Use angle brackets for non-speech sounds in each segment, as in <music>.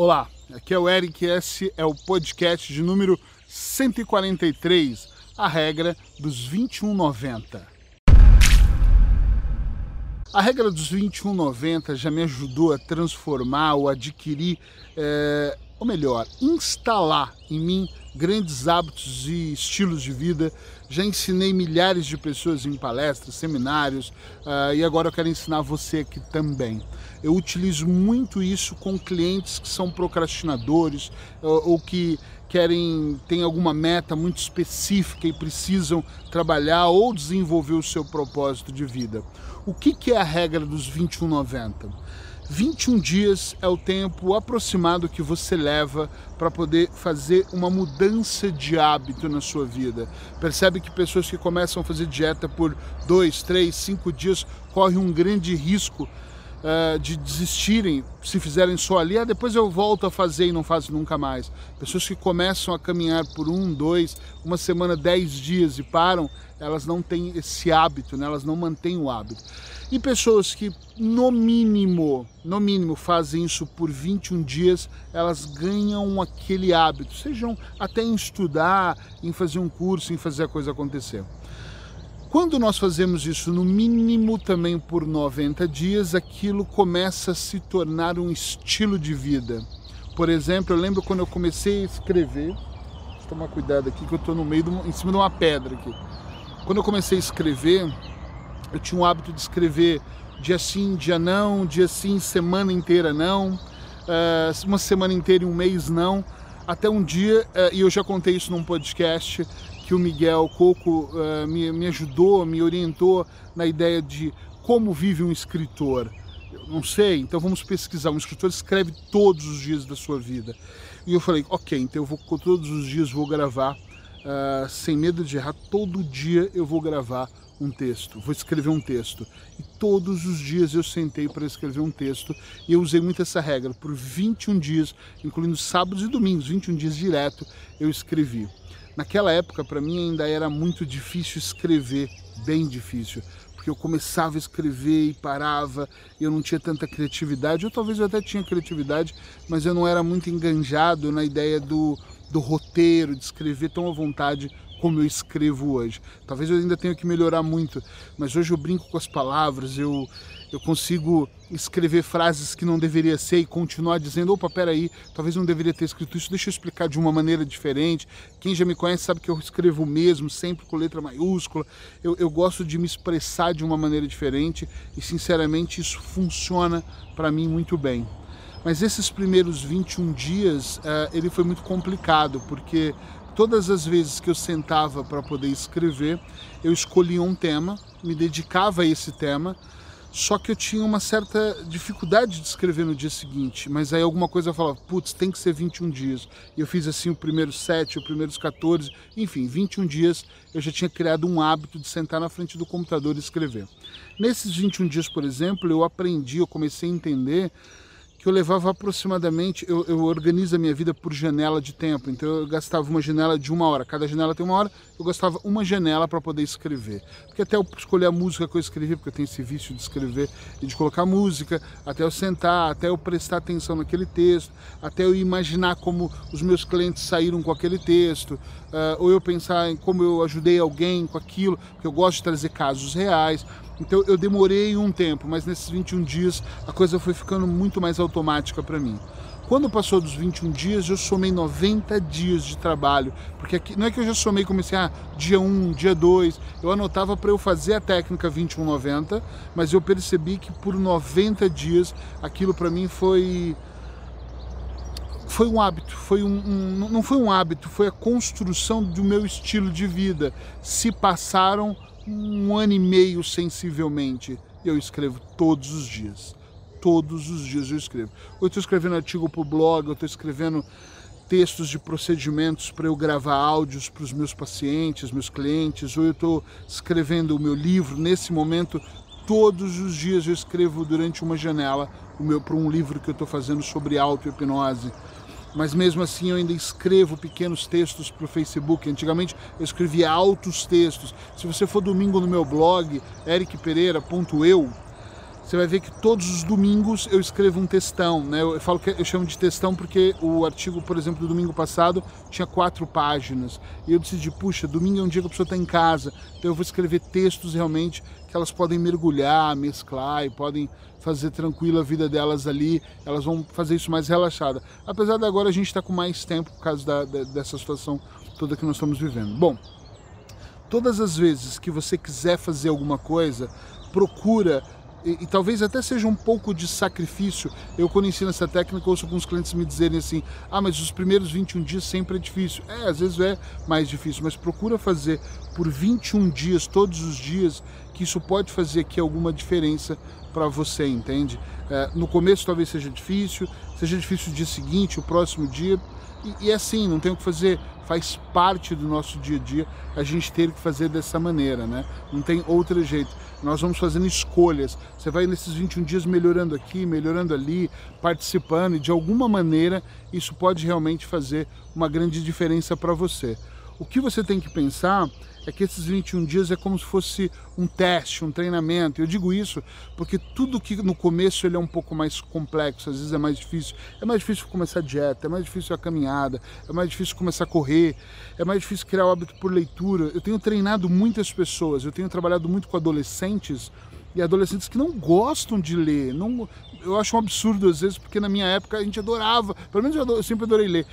Olá, aqui é o Eric, esse é o podcast de número 143, a regra dos 2190. A regra dos 2190 já me ajudou a transformar ou adquirir, é, ou melhor, instalar em mim grandes hábitos e estilos de vida. Já ensinei milhares de pessoas em palestras, seminários uh, e agora eu quero ensinar você aqui também. Eu utilizo muito isso com clientes que são procrastinadores ou, ou que querem tem alguma meta muito específica e precisam trabalhar ou desenvolver o seu propósito de vida. O que, que é a regra dos 2190? 21 dias é o tempo aproximado que você leva para poder fazer uma mudança de hábito na sua vida. Percebe que pessoas que começam a fazer dieta por 2, 3, 5 dias correm um grande risco uh, de desistirem se fizerem só ali, ah, depois eu volto a fazer e não faço nunca mais. Pessoas que começam a caminhar por um, dois, uma semana, dez dias e param, elas não têm esse hábito, né? elas não mantêm o hábito. E pessoas que, no mínimo, no mínimo, fazem isso por 21 dias, elas ganham aquele hábito, sejam até em estudar, em fazer um curso, em fazer a coisa acontecer. Quando nós fazemos isso no mínimo também por 90 dias, aquilo começa a se tornar um estilo de vida. Por exemplo, eu lembro quando eu comecei a escrever, tomar cuidado aqui que eu estou no meio, uma, em cima de uma pedra aqui. Quando eu comecei a escrever, eu tinha o hábito de escrever dia sim, dia não, dia sim, semana inteira não, uh, uma semana inteira e um mês não, até um dia, uh, e eu já contei isso num podcast, que o Miguel Coco me, me ajudou, me orientou na ideia de como vive um escritor. Eu não sei, então vamos pesquisar. Um escritor escreve todos os dias da sua vida. E eu falei, ok, então eu vou todos os dias vou gravar, uh, sem medo de errar, todo dia eu vou gravar um texto, vou escrever um texto. E todos os dias eu sentei para escrever um texto e eu usei muito essa regra. Por 21 dias, incluindo sábados e domingos, 21 dias direto, eu escrevi. Naquela época, para mim, ainda era muito difícil escrever, bem difícil, porque eu começava a escrever e parava, eu não tinha tanta criatividade, ou talvez eu até tinha criatividade, mas eu não era muito enganjado na ideia do, do roteiro, de escrever tão à vontade como eu escrevo hoje. Talvez eu ainda tenha que melhorar muito, mas hoje eu brinco com as palavras, eu eu consigo escrever frases que não deveria ser e continuar dizendo, opa, peraí, talvez não deveria ter escrito isso, deixa eu explicar de uma maneira diferente. Quem já me conhece sabe que eu escrevo mesmo, sempre com letra maiúscula. Eu, eu gosto de me expressar de uma maneira diferente e, sinceramente, isso funciona para mim muito bem. Mas esses primeiros 21 dias, uh, ele foi muito complicado, porque todas as vezes que eu sentava para poder escrever, eu escolhia um tema, me dedicava a esse tema, só que eu tinha uma certa dificuldade de escrever no dia seguinte, mas aí alguma coisa falava, putz, tem que ser 21 dias. E eu fiz assim o primeiro 7, os primeiros 14, enfim, 21 dias eu já tinha criado um hábito de sentar na frente do computador e escrever. Nesses 21 dias, por exemplo, eu aprendi, eu comecei a entender que eu levava aproximadamente, eu, eu organizo a minha vida por janela de tempo, então eu gastava uma janela de uma hora, cada janela tem uma hora, eu gastava uma janela para poder escrever. Porque até eu escolher a música que eu escrevi, porque eu tenho esse vício de escrever e de colocar música, até eu sentar, até eu prestar atenção naquele texto, até eu imaginar como os meus clientes saíram com aquele texto, uh, ou eu pensar em como eu ajudei alguém com aquilo, porque eu gosto de trazer casos reais. Então eu demorei um tempo, mas nesses 21 dias a coisa foi ficando muito mais automática para mim. Quando passou dos 21 dias, eu somei 90 dias de trabalho, porque aqui, não é que eu já somei comecei ah, dia 1, dia 2, eu anotava para eu fazer a técnica 2190, mas eu percebi que por 90 dias aquilo para mim foi foi um hábito, foi um, um, não foi um hábito, foi a construção do meu estilo de vida. Se passaram um ano e meio sensivelmente. Eu escrevo todos os dias. Todos os dias eu escrevo. Ou eu estou escrevendo artigo para o blog, eu estou escrevendo textos de procedimentos para eu gravar áudios para os meus pacientes, meus clientes, ou eu estou escrevendo o meu livro. Nesse momento, todos os dias eu escrevo durante uma janela para um livro que eu estou fazendo sobre auto-hipnose mas mesmo assim eu ainda escrevo pequenos textos para o Facebook. Antigamente eu escrevia altos textos. Se você for domingo no meu blog, ericpereira.eu, você vai ver que todos os domingos eu escrevo um textão, né? Eu falo que eu chamo de textão porque o artigo, por exemplo, do domingo passado tinha quatro páginas. E eu decidi, puxa, domingo é um dia que a pessoa está em casa, então eu vou escrever textos realmente que elas podem mergulhar, mesclar e podem fazer tranquila a vida delas ali, elas vão fazer isso mais relaxada. Apesar de agora a gente estar tá com mais tempo por causa da, da, dessa situação toda que nós estamos vivendo. Bom, todas as vezes que você quiser fazer alguma coisa, procura e, e, talvez até seja um pouco de sacrifício. Eu, quando ensino essa técnica, ouço alguns clientes me dizerem assim: ah, mas os primeiros 21 dias sempre é difícil. É, às vezes é mais difícil, mas procura fazer por 21 dias, todos os dias, que isso pode fazer aqui alguma diferença para você, entende? É, no começo talvez seja difícil, seja difícil o dia seguinte, o próximo dia, e, e é assim, não tem o que fazer faz parte do nosso dia a dia a gente ter que fazer dessa maneira, né? Não tem outro jeito. Nós vamos fazendo escolhas. Você vai nesses 21 dias melhorando aqui, melhorando ali, participando e de alguma maneira isso pode realmente fazer uma grande diferença para você. O que você tem que pensar é que esses 21 dias é como se fosse um teste, um treinamento. Eu digo isso porque tudo que no começo ele é um pouco mais complexo, às vezes é mais difícil. É mais difícil começar a dieta, é mais difícil a caminhada, é mais difícil começar a correr, é mais difícil criar o hábito por leitura. Eu tenho treinado muitas pessoas, eu tenho trabalhado muito com adolescentes e adolescentes que não gostam de ler. Não, eu acho um absurdo às vezes, porque na minha época a gente adorava, pelo menos eu, eu sempre adorei ler.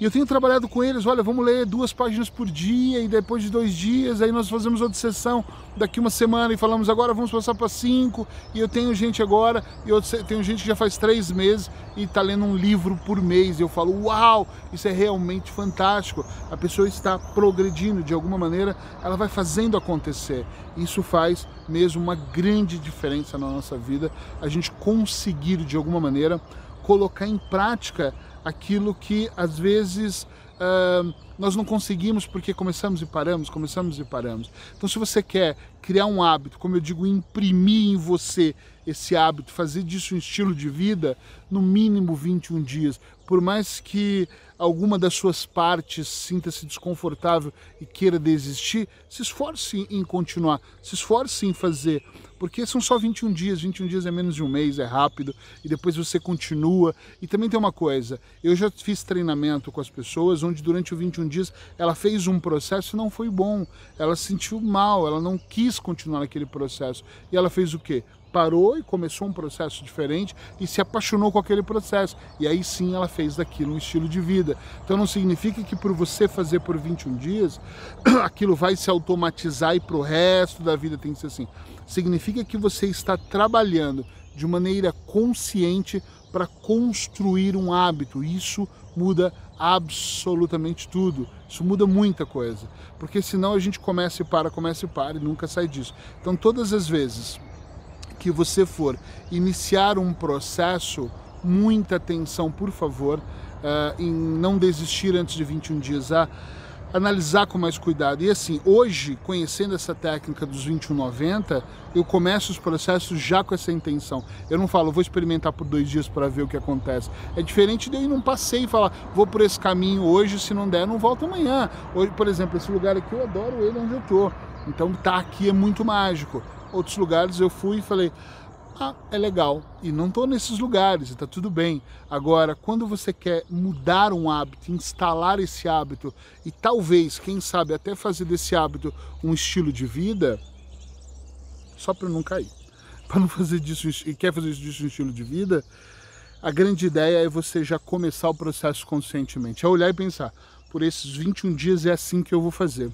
E eu tenho trabalhado com eles, olha, vamos ler duas páginas por dia e depois de dois dias, aí nós fazemos outra sessão daqui uma semana e falamos agora vamos passar para cinco. E eu tenho gente agora, e eu tenho gente que já faz três meses e está lendo um livro por mês. E eu falo, uau, isso é realmente fantástico. A pessoa está progredindo de alguma maneira, ela vai fazendo acontecer. Isso faz mesmo uma grande diferença na nossa vida, a gente conseguir de alguma maneira colocar em prática aquilo que às vezes uh, nós não conseguimos porque começamos e paramos, começamos e paramos. Então, se você quer criar um hábito, como eu digo, imprimir em você esse hábito, fazer disso um estilo de vida, no mínimo 21 dias. Por mais que alguma das suas partes sinta-se desconfortável e queira desistir, se esforce em continuar, se esforce em fazer, porque são só 21 dias, 21 dias é menos de um mês, é rápido, e depois você continua. E também tem uma coisa, eu já fiz treinamento com as pessoas onde durante os 21 dias ela fez um processo e não foi bom, ela se sentiu mal, ela não quis continuar naquele processo. E ela fez o quê? Parou e começou um processo diferente e se apaixonou com aquele processo. E aí sim ela fez daquilo um estilo de vida. Então não significa que por você fazer por 21 dias, <clears throat> aquilo vai se automatizar e para o resto da vida tem que ser assim. Significa que você está trabalhando de maneira consciente para construir um hábito. Isso muda absolutamente tudo. Isso muda muita coisa. Porque senão a gente começa e para, começa e para e nunca sai disso. Então todas as vezes que você for iniciar um processo, muita atenção, por favor, uh, em não desistir antes de 21 dias, a analisar com mais cuidado. E assim, hoje, conhecendo essa técnica dos 2190, eu começo os processos já com essa intenção. Eu não falo, vou experimentar por dois dias para ver o que acontece. É diferente de eu ir num passeio e falar, vou por esse caminho hoje, se não der, não volto amanhã. Hoje, por exemplo, esse lugar aqui, eu adoro ele onde eu tô. Então, tá aqui é muito mágico outros lugares eu fui e falei, ah, é legal. E não estou nesses lugares, está tudo bem. Agora, quando você quer mudar um hábito, instalar esse hábito e talvez, quem sabe, até fazer desse hábito um estilo de vida, só para não cair, <laughs> para não fazer disso e quer fazer disso um estilo de vida, a grande ideia é você já começar o processo conscientemente, é olhar e pensar, por esses 21 dias é assim que eu vou fazer.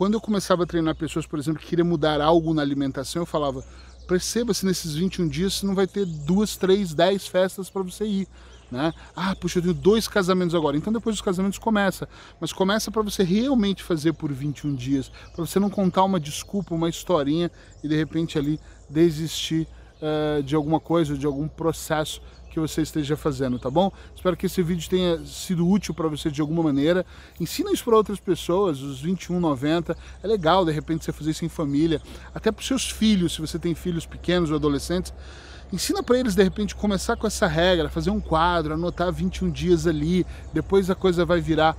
Quando eu começava a treinar pessoas, por exemplo, que queriam mudar algo na alimentação, eu falava, perceba-se nesses 21 dias você não vai ter duas, três, dez festas para você ir. Né? Ah, puxa, eu tenho dois casamentos agora. Então depois dos casamentos começa. Mas começa para você realmente fazer por 21 dias. Para você não contar uma desculpa, uma historinha e de repente ali desistir uh, de alguma coisa, de algum processo que você esteja fazendo, tá bom? Espero que esse vídeo tenha sido útil para você de alguma maneira. Ensina isso para outras pessoas, os 21,90. É legal, de repente, você fazer isso em família. Até para os seus filhos, se você tem filhos pequenos ou adolescentes. Ensina para eles, de repente, começar com essa regra, fazer um quadro, anotar 21 dias ali. Depois a coisa vai virar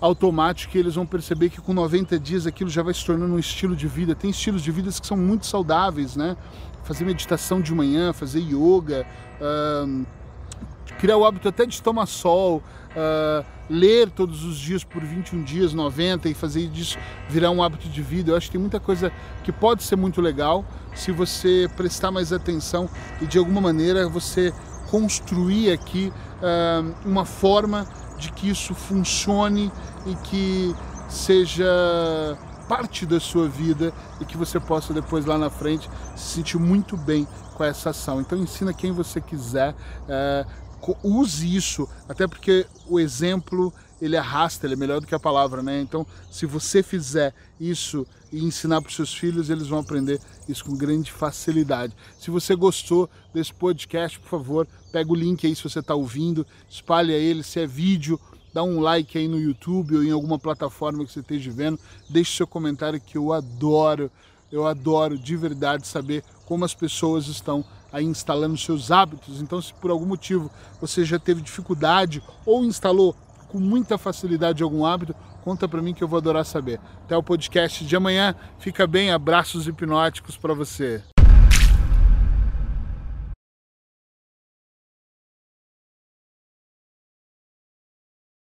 automático e eles vão perceber que com 90 dias aquilo já vai se tornando um estilo de vida. Tem estilos de vida que são muito saudáveis, né? fazer meditação de manhã, fazer yoga, criar o hábito até de tomar sol, uh, ler todos os dias por 21 dias, 90 e fazer disso virar um hábito de vida. Eu acho que tem muita coisa que pode ser muito legal se você prestar mais atenção e de alguma maneira você construir aqui uh, uma forma de que isso funcione e que seja parte da sua vida e que você possa depois lá na frente se sentir muito bem com essa ação. Então ensina quem você quiser, é, use isso, até porque o exemplo ele arrasta, ele é melhor do que a palavra, né? Então, se você fizer isso e ensinar para os seus filhos, eles vão aprender isso com grande facilidade. Se você gostou desse podcast, por favor, pega o link aí se você está ouvindo, espalha ele, se é vídeo, dá um like aí no YouTube ou em alguma plataforma que você esteja vendo, deixe seu comentário que eu adoro, eu adoro de verdade saber como as pessoas estão aí instalando seus hábitos. Então, se por algum motivo você já teve dificuldade ou instalou com muita facilidade algum hábito, conta para mim que eu vou adorar saber. Até o podcast de amanhã. Fica bem, abraços hipnóticos para você.